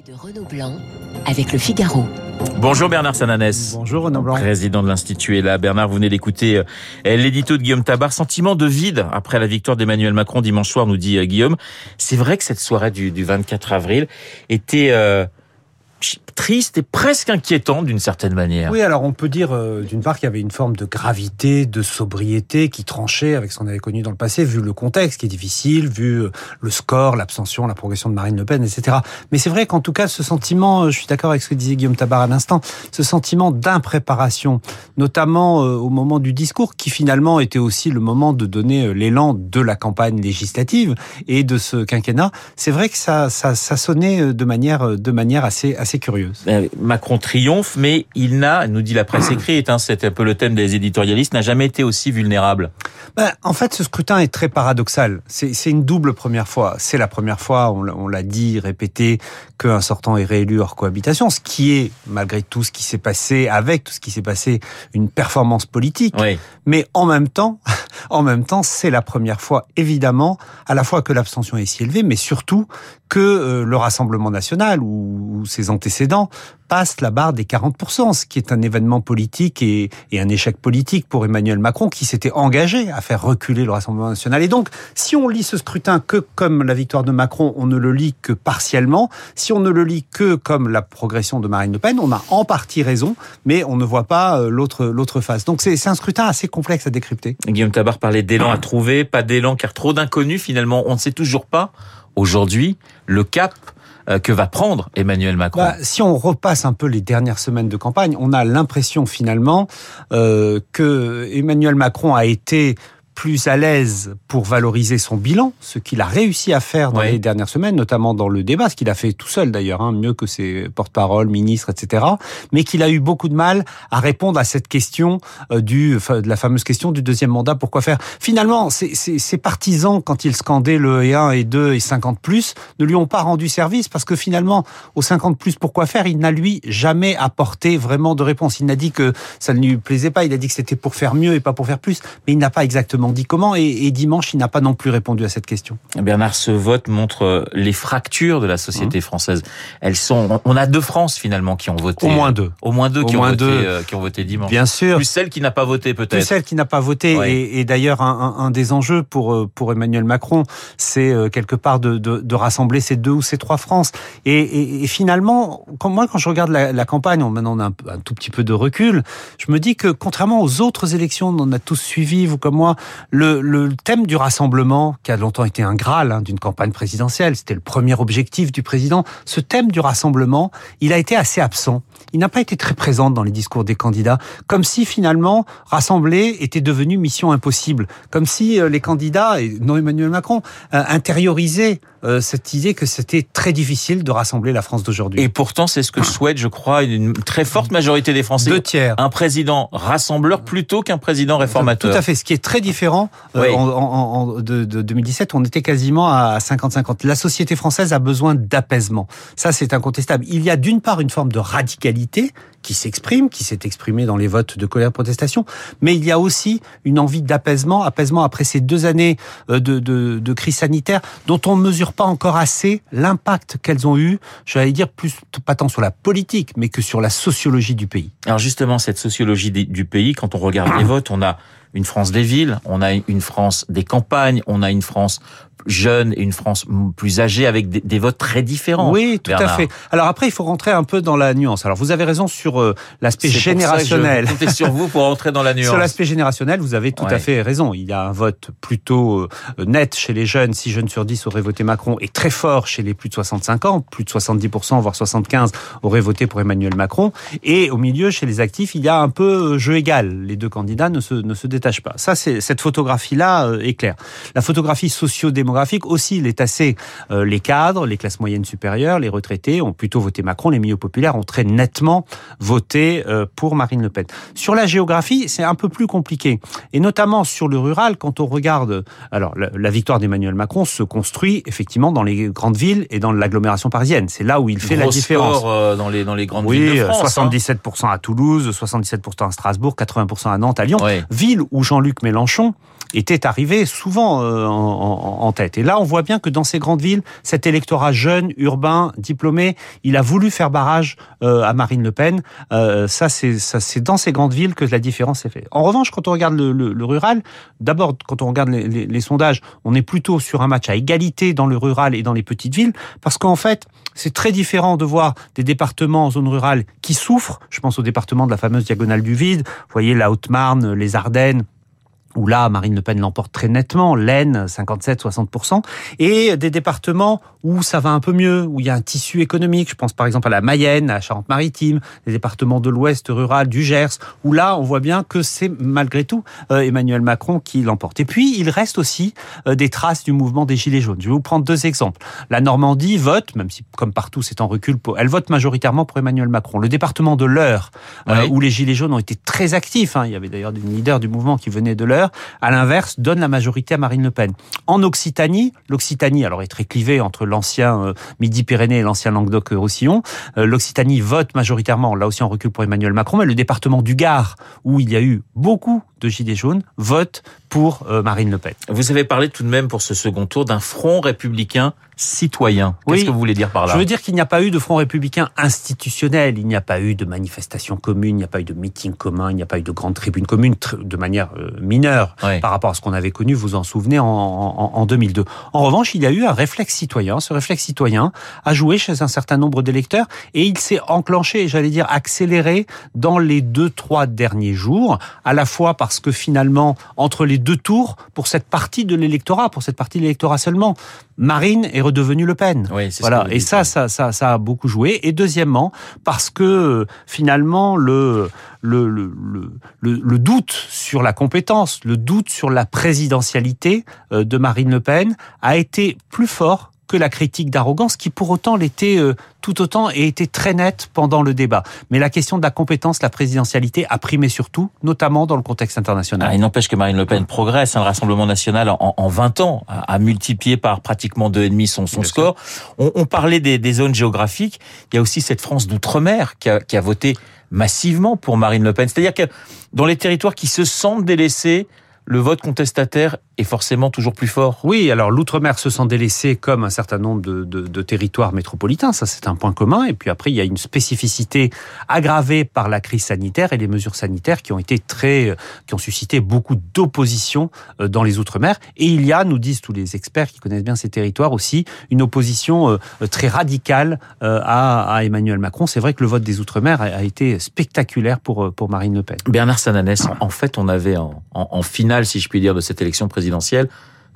de Renaud Blanc avec le Figaro. Bonjour Bernard Sananès. Bonjour Renaud Blanc. Président de l'Institut. Et là, Bernard, vous venez d'écouter euh, l'édito de Guillaume Tabar. Sentiment de vide après la victoire d'Emmanuel Macron dimanche soir, nous dit euh, Guillaume. C'est vrai que cette soirée du, du 24 avril était euh, triste et presque inquiétant d'une certaine manière. Oui, alors on peut dire euh, d'une part qu'il y avait une forme de gravité, de sobriété qui tranchait avec ce qu'on avait connu dans le passé, vu le contexte qui est difficile, vu euh, le score, l'abstention, la progression de Marine Le Pen, etc. Mais c'est vrai qu'en tout cas, ce sentiment, euh, je suis d'accord avec ce que disait Guillaume Tabar à l'instant, ce sentiment d'impréparation, notamment au moment du discours, qui finalement était aussi le moment de donner l'élan de la campagne législative et de ce quinquennat, c'est vrai que ça, ça, sonnait de manière, de manière assez curieuse. Ben, Macron triomphe, mais il n'a, nous dit la presse écrite, hein, c'est un peu le thème des éditorialistes, n'a jamais été aussi vulnérable. Ben, en fait, ce scrutin est très paradoxal. C'est une double première fois. C'est la première fois, on l'a dit, répété, qu'un sortant est réélu hors cohabitation, ce qui est, malgré tout ce qui s'est passé, avec tout ce qui s'est passé, une performance politique. Oui. Mais en même temps, en même temps, c'est la première fois, évidemment, à la fois que l'abstention est si élevée, mais surtout que euh, le Rassemblement national ou, ses antécédents passent la barre des 40%, ce qui est un événement politique et, et un échec politique pour Emmanuel Macron qui s'était engagé à faire reculer le Rassemblement national. Et donc, si on lit ce scrutin que comme la victoire de Macron, on ne le lit que partiellement. Si on ne le lit que comme la progression de Marine Le Pen, on a en partie raison, mais on ne voit pas euh, l'autre l'autre face. Donc c'est un scrutin assez complexe à décrypter. Guillaume Tabar parlait d'élan à trouver, pas d'élan car trop d'inconnus finalement. On ne sait toujours pas aujourd'hui le cap euh, que va prendre Emmanuel Macron bah, Si on repasse un peu les dernières semaines de campagne, on a l'impression finalement euh, que Emmanuel Macron a été plus à l'aise pour valoriser son bilan, ce qu'il a réussi à faire dans les dernières semaines, notamment dans le débat, ce qu'il a fait tout seul d'ailleurs, hein, mieux que ses porte-parole, ministres, etc. Mais qu'il a eu beaucoup de mal à répondre à cette question euh, du, de la fameuse question du deuxième mandat. Pourquoi faire? Finalement, ses partisans, quand ils scandaient le et 1 et 2 et 50 plus, ne lui ont pas rendu service parce que finalement, au 50 plus, pourquoi faire? Il n'a lui jamais apporté vraiment de réponse. Il n'a dit que ça ne lui plaisait pas. Il a dit que c'était pour faire mieux et pas pour faire plus, mais il n'a pas exactement dit comment et, dimanche, il n'a pas non plus répondu à cette question. Bernard, ce vote montre euh, les fractures de la société mmh. française. Elles sont, on a deux France finalement qui ont voté. Au moins deux. Au moins deux, qui, ont voté, euh, qui ont voté dimanche. Bien sûr. Plus celle qui n'a pas voté peut-être. Plus celle qui n'a pas voté. Et, d'ailleurs, un, des enjeux pour euh, pour Emmanuel Macron, c'est quelque part de, de, rassembler ces deux ou ces trois France. Et, finalement, comme moi, quand je regarde la, campagne, maintenant on a un, un, tout petit peu de recul, je me dis que contrairement aux autres élections, on a tous suivi, vous comme moi, le, thème du rassemblement, qui a longtemps été un graal hein, d'une campagne présidentielle, c'était le premier objectif du président, ce thème du rassemblement, il a été assez absent. Il n'a pas été très présent dans les discours des candidats, comme si finalement rassembler était devenu mission impossible, comme si euh, les candidats, et non Emmanuel Macron, euh, intériorisaient euh, cette idée que c'était très difficile de rassembler la France d'aujourd'hui. Et pourtant, c'est ce que souhaite, je crois, une très forte majorité des Français. Deux tiers. Un président rassembleur plutôt qu'un président réformateur. Tout à fait. Ce qui est très différent. Euh, en, en, de, de, 2017, on était quasiment à 50-50. La société française a besoin d'apaisement. Ça, c'est incontestable. Il y a d'une part une forme de radicalité qui s'exprime, qui s'est exprimée dans les votes de colère protestation, mais il y a aussi une envie d'apaisement, apaisement après ces deux années euh, de, de, de crise sanitaire dont on mesure pas encore assez l'impact qu'elles ont eu, j'allais dire plus pas tant sur la politique, mais que sur la sociologie du pays. Alors justement, cette sociologie du pays, quand on regarde les votes, on a une France des villes, on a une France des campagnes, on a une France jeune et une France plus âgée avec des, votes très différents. Oui, tout à fait. Alors après, il faut rentrer un peu dans la nuance. Alors vous avez raison sur euh, l'aspect générationnel. je sur vous pour rentrer dans la nuance. sur l'aspect générationnel, vous avez tout à fait raison. Il y a un vote plutôt euh, net chez les jeunes. 6 jeunes sur 10 auraient voté Macron et très fort chez les plus de 65 ans. Plus de 70%, voire 75 auraient voté pour Emmanuel Macron. Et au milieu, chez les actifs, il y a un peu euh, jeu égal. Les deux candidats ne se, ne se pas. Ça, c'est cette photographie-là est claire. La photographie socio-démographique aussi, il est assez. Euh, les cadres, les classes moyennes supérieures, les retraités ont plutôt voté Macron. Les milieux populaires ont très nettement voté euh, pour Marine Le Pen. Sur la géographie, c'est un peu plus compliqué, et notamment sur le rural, quand on regarde, alors la, victoire d'Emmanuel Macron se construit effectivement dans les grandes villes et dans l'agglomération parisienne. C'est là où il fait la différence. dans les dans les grandes villes de France. 77% hein. à Toulouse, 77% à Strasbourg, 80% à Nantes, à Lyon. Ville où Jean-Luc Mélenchon était arrivé souvent euh, en, tête. Et là, on voit bien que dans ces grandes villes, cet électorat jeune, urbain, diplômé, il a voulu faire barrage euh, à Marine Le Pen. Euh, ça, c'est ça, c'est dans ces grandes villes que la différence est faite. En revanche, quand on regarde le, le, le rural, d'abord, quand on regarde les, les, les, sondages, on est plutôt sur un match à égalité dans le rural et dans les petites villes, parce qu'en fait, c'est très différent de voir des départements en zone rurale qui souffrent. Je pense au département de la fameuse diagonale du vide. Vous voyez la Haute-Marne, les Ardennes, où là, Marine Le Pen l'emporte très nettement, l'Aisne, 57-60%, et des départements où ça va un peu mieux, où il y a un tissu économique, je pense par exemple à la Mayenne, à Charente-Maritime, les départements de l'Ouest rural, du Gers, où là, on voit bien que c'est malgré tout euh, Emmanuel Macron qui l'emporte. Et puis, il reste aussi euh, des traces du mouvement des Gilets jaunes. Je vais vous prendre deux exemples. La Normandie vote, même si comme partout c'est en recul, elle vote majoritairement pour Emmanuel Macron. Le département de l'Eure, euh, où les Gilets jaunes ont été très actifs, hein, il y avait d'ailleurs des leaders du mouvement qui venaient de l'Eure, à l'inverse, donne la majorité à Marine Le Pen. En Occitanie, l'Occitanie alors est très clivée entre l'ancien euh, Midi-Pyrénées et l'ancien Languedoc-Roussillon. Euh, L'Occitanie vote majoritairement, là aussi en recul pour Emmanuel Macron, mais le département du Gard, où il y a eu beaucoup de Gilets jaunes, vote pour euh, Marine Le Pen. Vous avez parlé tout de même pour ce second tour d'un front républicain citoyen. Qu'est-ce Oui. que vous voulez dire par là Je veux dire qu'il n'y a pas eu de front républicain institutionnel, il n'y a pas eu de manifestation commune, il n'y a pas eu de meeting commun, il n'y a pas eu de grande tribune commune de manière euh, mineure par rapport à ce qu'on avait connu, vous en souvenez, en, en, en 2002. En revanche, il y a eu un réflexe citoyen. Ce réflexe citoyen a joué chez un certain nombre d'électeurs et il s'est enclenché, j'allais dire accéléré, dans les deux, trois derniers jours, à la fois parce que finalement, entre les deux tours, pour cette partie de l'électorat, pour cette partie de l'électorat seulement, Marine est redevenue Le Pen. Oui, Voilà. Et ça, ça, ça, ça a beaucoup joué. Et deuxièmement, parce que finalement le le, le, le, le- le doute sur la compétence, le doute sur la présidentialité euh, de Marine Le Pen a été plus fort que la critique d'arrogance, qui pour autant l'était euh, tout autant et était très nette pendant le débat. Mais la question de la compétence, la présidentialité a primé surtout, notamment dans le contexte international. Ah, il n'empêche que Marine Le Pen progresse. hein, le Rassemblement national, en, en 20 ans, a, a multiplié par pratiquement deux et demi son, score. On, on parlait des, des zones géographiques. Il y a aussi cette France d'outre-mer qui a, qui a voté massivement pour Marine Le Pen. C'est-à-dire que dans les territoires qui se sentent délaissés, le vote contestataire est forcément toujours plus fort. Oui, alors l'outre-mer se sent délaissé comme un certain nombre de, de, de territoires métropolitains, ça c'est un point commun. Et puis après, il y a une spécificité aggravée par la crise sanitaire et les mesures sanitaires qui ont été très, qui ont suscité beaucoup d'opposition euh, dans les outre-mer. Et il y a, nous disent tous les experts qui connaissent bien ces territoires aussi, une opposition euh, très radicale euh, à, à Emmanuel Macron. C'est vrai que le vote des outre-mer a, été spectaculaire pour, euh, pour Marine Le Pen. Bernard Sananès, en, fait, on avait en, en, en si je puis dire, de cette élection présidentielle,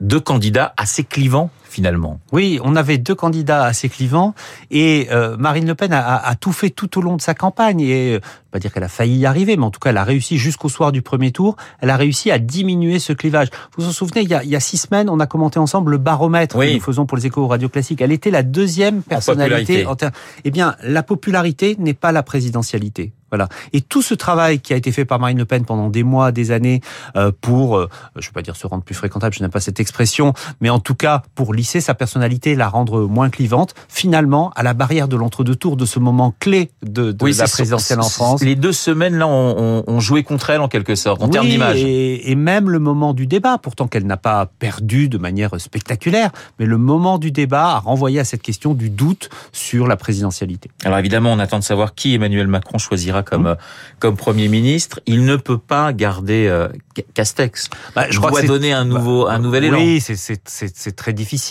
deux candidats assez clivants, finalement. Oui, on avait deux candidats assez clivants et euh, Marine Le Pen a, a, a tout fait tout au long de sa campagne et euh, pas dire qu'elle a failli y arriver, mais en tout cas elle a réussi jusqu'au soir du premier tour, elle a réussi à diminuer ce clivage. Vous vous en souvenez, il y a, il y a six semaines, on a commenté ensemble le baromètre Oui. que nous faisons pour les échos radio classiques. Elle était la deuxième personnalité. popularité. En ter- eh bien, la popularité n'est pas la présidentialité. Voilà. Et tout ce travail qui a été fait par Marine Le Pen pendant des mois, des années, euh, pour, euh, je ne veux pas dire se rendre plus fréquentable, je n'aime pas cette expression, mais en tout cas pour lisser sa personnalité, la rendre moins clivante, finalement, à la barrière de l'entre-deux tours, de ce moment clé de, de la présidentielle en France. Les deux semaines là ont, ont joué contre elle en quelque sorte, en termes d'image. Et, et même le moment du débat, pourtant qu'elle n'a pas perdu de manière spectaculaire, mais le moment du débat a renvoyé à cette question du doute sur la présidentialité. Alors évidemment, on attend de savoir qui Emmanuel Macron choisira Mmh. comme euh, comme premier ministre. Il ne peut pas garder euh, Ca- Castex. Bah, Je dois c'est- donner un nouveau un nouvel élan. Oui, c'est très difficile.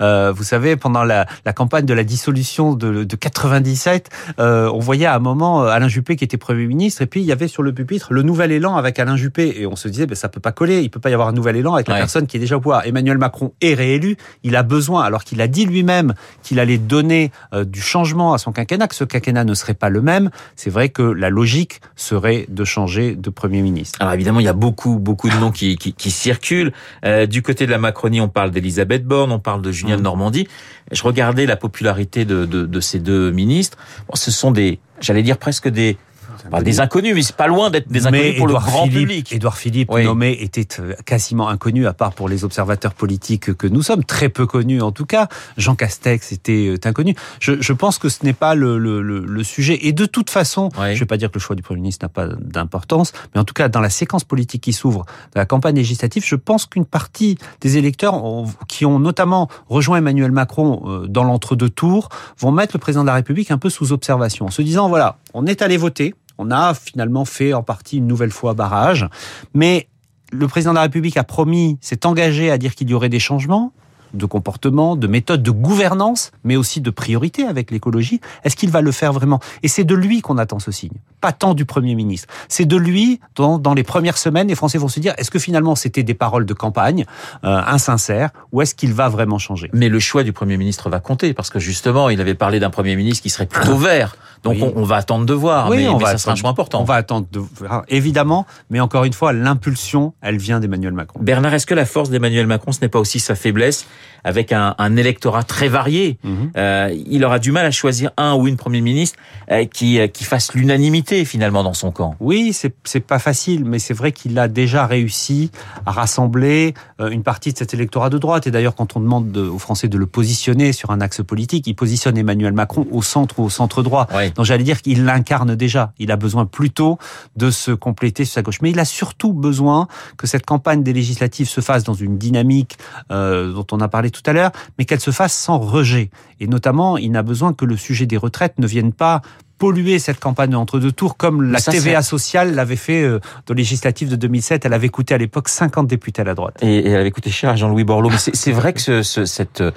Euh, vous savez, pendant la, la campagne de la dissolution de, de 97, euh, on voyait à un moment euh, Alain Juppé qui était Premier ministre, et puis il y avait sur le pupitre le nouvel élan avec Alain Juppé, et on se disait, ben, ça peut pas coller, il peut pas y avoir un nouvel élan avec la Ouais. personne qui est déjà au pouvoir. Emmanuel Macron est réélu, il a besoin, alors qu'il a dit lui-même qu'il allait donner euh, du changement à son quinquennat, que ce quinquennat ne serait pas le même. C'est vrai que la logique serait de changer de Premier ministre. Alors évidemment, il y a beaucoup beaucoup de noms qui, qui, qui circulent. Euh, du côté de la Macronie, on parle d'Elisabeth Borne, on parle de Julien Mhm. Normandie. Je regardais la popularité de, de, de ces deux ministres. Bon, ce sont des, j'allais dire presque des Des inconnus, mais c'est pas loin d'être des inconnus mais pour le grand Philippe, public. Édouard Philippe, Oui. nommé, était euh, quasiment inconnu, à part pour les observateurs politiques que nous sommes, très peu connus en tout cas. Jean Castex était euh, inconnu. Je, je pense que ce n'est pas le, le, le, le sujet. Et de toute façon, Oui. je ne vais pas dire que le choix du Premier ministre n'a pas d'importance, mais en tout cas, dans la séquence politique qui s'ouvre, de la campagne législative, je pense qu'une partie des électeurs ont- qui ont notamment rejoint Emmanuel Macron euh, dans l'entre-deux tours vont mettre le président de la République un peu sous observation, en se disant, voilà, on est allé voter, on a finalement fait en partie une nouvelle fois barrage, mais le président de la République a promis, s'est engagé à dire qu'il y aurait des changements de comportement, de méthode, de gouvernance, mais aussi de priorité avec l'écologie. Est-ce qu'il va le faire vraiment? Et c'est de lui qu'on attend ce signe, pas tant du Premier ministre. C'est de lui, dans, dans les premières semaines, les Français vont se dire, est-ce que finalement c'était des paroles de campagne, euh, insincères, ou est-ce qu'il va vraiment changer? Mais le choix du Premier ministre va compter, parce que justement, il avait parlé d'un Premier ministre qui serait plutôt vert. Donc Oui. on, on va attendre de voir, Oui, mais, on mais va ça sera un choix important. On va attendre, de, évidemment, mais encore une fois, l'impulsion, elle vient d'Emmanuel Macron. Bernard, est-ce que la force d'Emmanuel Macron, ce n'est pas aussi sa faiblesse avec un, un électorat très varié Mhm. Euh, Il aura du mal à choisir un ou une Premier ministre euh, qui, euh, qui fasse l'unanimité finalement dans son camp. Oui, c'est pas facile, mais c'est vrai qu'il a déjà réussi à rassembler euh, une partie de cet électorat de droite. Et d'ailleurs, quand on demande de- aux Français de le positionner sur un axe politique, il positionne Emmanuel Macron au centre ou au centre droit. Ouais. Donc j'allais dire qu'il l'incarne déjà. Il a besoin plutôt de se compléter sur sa gauche. Mais il a surtout besoin que cette campagne des législatives se fasse dans une dynamique euh, dont on a parlé tout à l'heure, mais qu'elle se fasse sans rejet. Et notamment, il n'a besoin que le sujet des retraites ne vienne pas polluer cette campagne entre deux tours comme la ça, TVA sociale l'avait fait euh, dans les législatives de 2007. Elle avait coûté à l'époque 50 députés à la droite. Et, et elle avait coûté cher à Jean-Louis Borloo. Mais c'est vrai que ce, ce- cette, euh,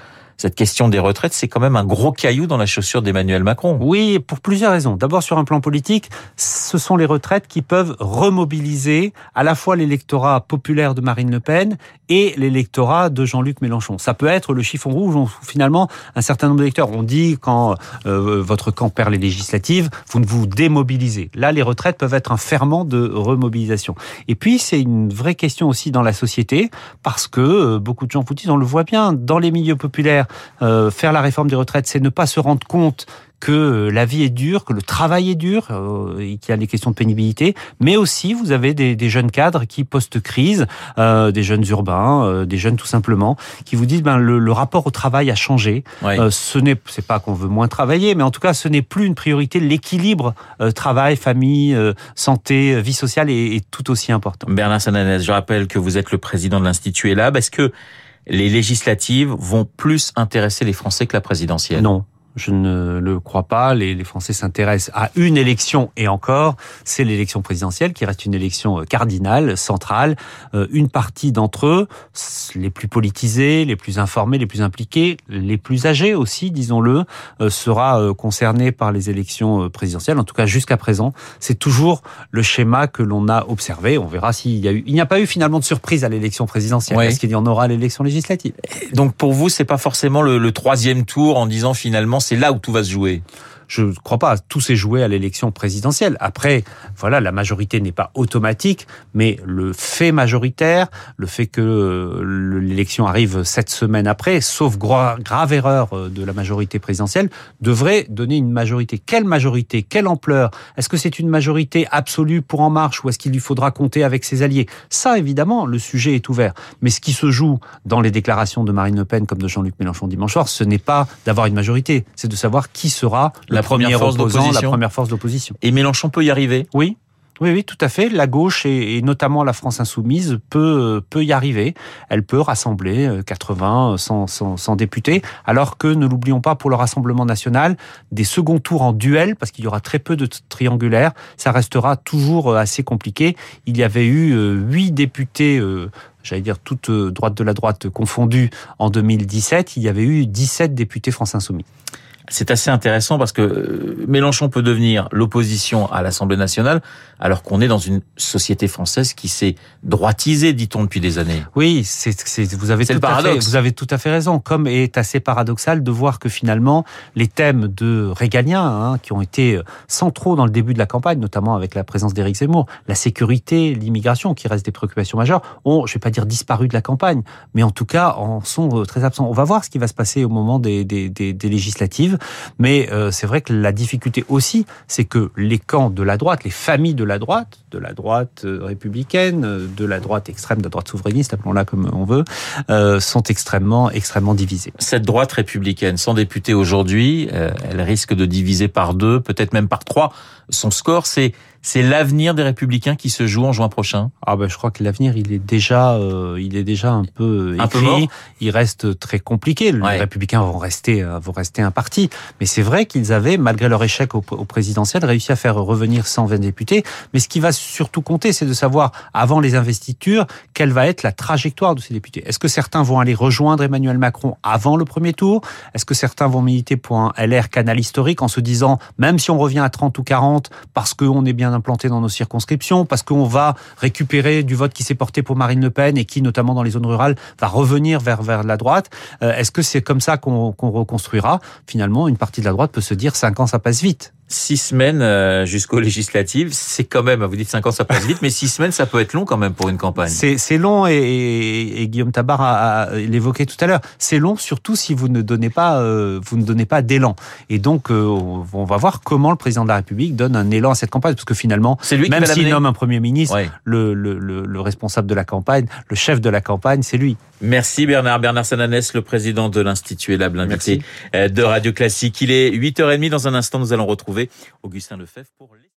cette question des retraites, c'est quand même un gros caillou dans la chaussure d'Emmanuel Macron. Oui, pour plusieurs raisons. D'abord, sur un plan politique, ce sont les retraites qui peuvent remobiliser à la fois l'électorat populaire de Marine Le Pen et l'électorat de Jean-Luc Mélenchon. Ça peut être le chiffon rouge où finalement un certain nombre d'électeurs ont dit quand euh, votre camp perd les législatives, vous ne vous démobilisez. Là, les retraites peuvent être un ferment de remobilisation. Et puis, c'est une vraie question aussi dans la société parce que euh, beaucoup de gens vous disent, on le voit bien, dans les milieux populaires, euh, faire la réforme des retraites, c'est ne pas se rendre compte que euh, la vie est dure, que le travail est dur, euh, et qu'il y a des questions de pénibilité, mais aussi vous avez des, des jeunes cadres qui post-crise, euh, des jeunes urbains, euh, des jeunes tout simplement, qui vous disent ben le, le rapport au travail a changé. Ouais. Euh, ce n'est c'est pas qu'on veut moins travailler, mais en tout cas ce n'est plus une priorité. L'équilibre euh, travail, famille, euh, santé, vie sociale est, est tout aussi important. Bernard Sananès, je rappelle que vous êtes le président de l'Institut ELAB. Est-ce que les législatives vont plus intéresser les Français que la présidentielle Non. Je ne le crois pas. Les, les Français s'intéressent à une élection et encore, c'est l'élection présidentielle qui reste une élection euh, cardinale, centrale. Euh, une partie d'entre eux, les plus politisés, les plus informés, les plus impliqués, les plus âgés aussi, disons-le, euh, sera euh, concerné par les élections euh, présidentielles. En tout cas, jusqu'à présent, c'est toujours le schéma que l'on a observé. On verra s'il y a eu. Il n'y a pas eu finalement de surprise à l'élection présidentielle. Est-ce qu'il y en aura à l'élection législative Donc pour vous, c'est pas forcément le, le troisième tour en disant finalement c'est là où tout va se jouer. Je ne crois pas. Tout s'est joué à l'élection présidentielle. Après, voilà, la majorité n'est pas automatique, mais le fait majoritaire, le fait que l'élection arrive sept semaines après, sauf gra- grave erreur euh, de la majorité présidentielle, devrait donner une majorité. Quelle majorité? Quelle ampleur? Est-ce que c'est une majorité absolue pour En Marche ou est-ce qu'il lui faudra compter avec ses alliés? Ça, évidemment, le sujet est ouvert. Mais ce qui se joue dans les déclarations de Marine Le Pen comme de Jean-Luc Mélenchon dimanche soir, ce n'est pas d'avoir une majorité, c'est de savoir qui sera le La première force opposant, la d'opposition. première force d'opposition. Et Mélenchon peut y arriver? Oui. Oui, oui, tout à fait. La gauche et, et notamment la France insoumise peut peut y arriver. Elle peut rassembler euh, 80, 100, 100, 100 députés, alors que ne l'oublions pas pour le Rassemblement national, des seconds tours en duel, parce qu'il y aura très peu de triangulaires, ça restera toujours euh, assez compliqué. Il y avait eu euh, huit députés. euh, J'allais dire toute droite de la droite confondue en 2017, il y avait eu 17 députés France Insoumis. C'est assez intéressant parce que euh, Mélenchon peut devenir l'opposition à l'Assemblée nationale alors qu'on est dans une société française qui s'est droitisée, dit-on, depuis des années. Oui, c'est, c'est, vous avez C'est tout le à fait, vous avez tout à fait raison. Comme est assez paradoxal de voir que finalement les thèmes de régaliens hein, qui ont été centraux dans le début de la campagne, notamment avec la présence d'Éric Zemmour, la sécurité, l'immigration, qui restent des préoccupations majeures, ont, je vais pas dire disparu de la campagne, mais en tout cas en sont euh, très absents. On va voir ce qui va se passer au moment des, des, des, des législatives. Mais euh, c'est vrai que la difficulté aussi, c'est que les camps de la droite, les familles de la droite, de la droite euh, républicaine, euh, de la droite extrême, de la droite souverainiste, appelons-la comme on veut, euh, sont extrêmement, extrêmement divisées. Cette droite républicaine, sans député aujourd'hui, elle risque de diviser par deux, peut-être même par trois son score. C'est c'est l'avenir des Républicains qui se joue en juin prochain. Ah ben je crois que l'avenir il est déjà euh, il est déjà un peu un écrit. il reste très compliqué. Les Ouais. Républicains vont rester euh, vont rester un parti, mais c'est vrai qu'ils avaient malgré leur échec au, au présidentiel réussi à faire revenir 120 députés. Mais ce qui va surtout compter, c'est de savoir avant les investitures quelle va être la trajectoire de ces députés. Est-ce que certains vont aller rejoindre Emmanuel Macron avant le premier tour? Est-ce que certains vont militer pour un LR canal historique en se disant même si on revient à 30 ou 40 parce qu'on est bien implanté dans nos circonscriptions, parce qu'on va récupérer du vote qui s'est porté pour Marine Le Pen et qui, notamment dans les zones rurales, va revenir vers, vers la droite. Euh, Est-ce que c'est comme ça qu'on reconstruira? Finalement, une partie de la droite peut se dire 5 ans, ça passe vite. Six semaines euh, jusqu'aux législatives, c'est quand même, vous dites cinq ans, ça passe vite, mais six semaines, ça peut être long quand même pour une campagne. C'est long et, et- et Guillaume Tabar a, a l'évoqué tout à l'heure. C'est long surtout si vous ne donnez pas euh, vous ne donnez pas d'élan. Et donc euh, on va voir comment le président de la République donne un élan à cette campagne parce que finalement lui même s'il nomme un premier ministre, Ouais. le, le, le, le responsable de la campagne, le chef de la campagne, c'est lui. Merci Bernard. Bernard Sananès, le président de l'Institut Lab, l'invité euh, de Radio Classique. Il est 8h30. Dans un instant, nous allons retrouver Augustin Lefebvre pour les...